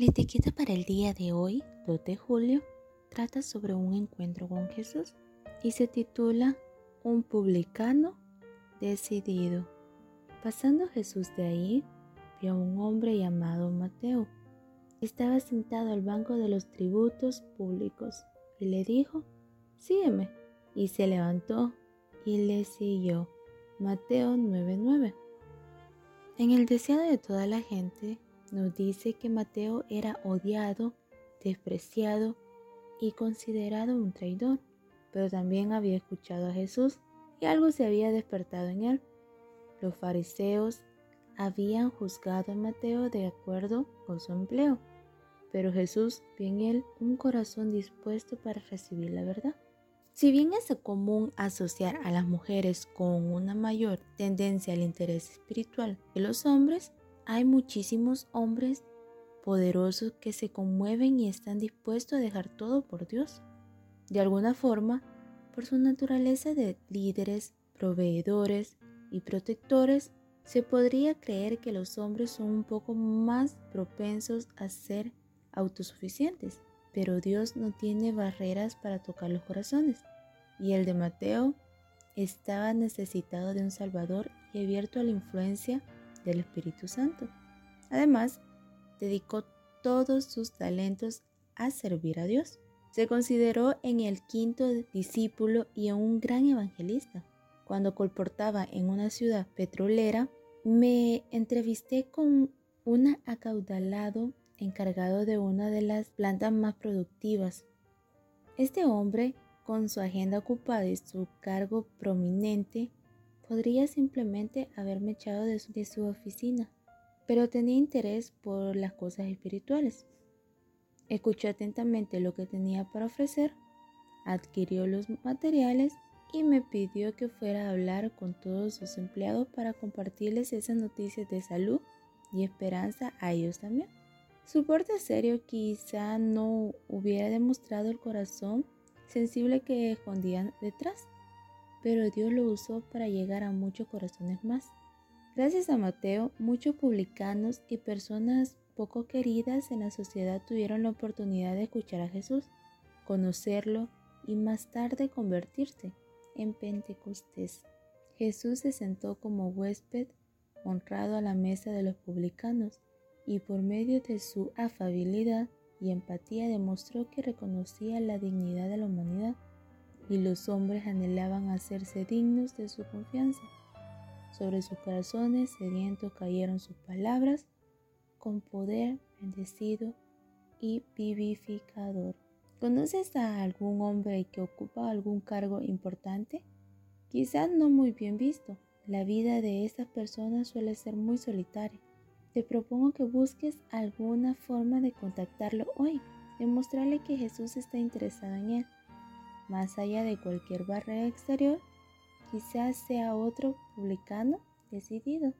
La etiqueta para el día de hoy, 2 de julio, trata sobre un encuentro con Jesús y se titula Un publicano decidido. Pasando Jesús de ahí, vio a un hombre llamado Mateo. Estaba sentado al banco de los tributos públicos y le dijo, sígueme. Y se levantó y le siguió. Mateo 9:9. En el deseado de toda la gente, nos dice que Mateo era odiado, despreciado y considerado un traidor, pero también había escuchado a Jesús y algo se había despertado en él. Los fariseos habían juzgado a Mateo de acuerdo con su empleo, pero Jesús vio en él un corazón dispuesto para recibir la verdad. Si bien es común asociar a las mujeres con una mayor tendencia al interés espiritual que los hombres, hay muchísimos hombres poderosos que se conmueven y están dispuestos a dejar todo por Dios. De alguna forma, por su naturaleza de líderes, proveedores y protectores, se podría creer que los hombres son un poco más propensos a ser autosuficientes, pero Dios no tiene barreras para tocar los corazones. Y el de Mateo estaba necesitado de un Salvador y abierto a la influencia del Espíritu Santo. Además, dedicó todos sus talentos a servir a Dios. Se consideró en el quinto discípulo y un gran evangelista. Cuando colportaba en una ciudad petrolera, me entrevisté con un acaudalado encargado de una de las plantas más productivas. Este hombre, con su agenda ocupada y su cargo prominente, podría simplemente haberme echado de su, de su oficina, pero tenía interés por las cosas espirituales. Escuchó atentamente lo que tenía para ofrecer, adquirió los materiales y me pidió que fuera a hablar con todos sus empleados para compartirles esas noticias de salud y esperanza a ellos también. Su porte serio quizá no hubiera demostrado el corazón sensible que escondían detrás, pero Dios lo usó para llegar a muchos corazones más. Gracias a Mateo, muchos publicanos y personas poco queridas en la sociedad tuvieron la oportunidad de escuchar a Jesús, conocerlo y más tarde convertirse en Pentecostés. Jesús se sentó como huésped honrado a la mesa de los publicanos y por medio de su afabilidad y empatía demostró que reconocía la dignidad de la humanidad y los hombres anhelaban hacerse dignos de su confianza. Sobre sus corazones sedientos cayeron sus palabras con poder bendecido y vivificador. ¿Conoces a algún hombre que ocupa algún cargo importante? Quizás no muy bien visto. La vida de estas personas suele ser muy solitaria. Te propongo que busques alguna forma de contactarlo hoy, demostrarle que Jesús está interesado en él. Más allá de cualquier barrera exterior, quizás sea otro publicano decidido.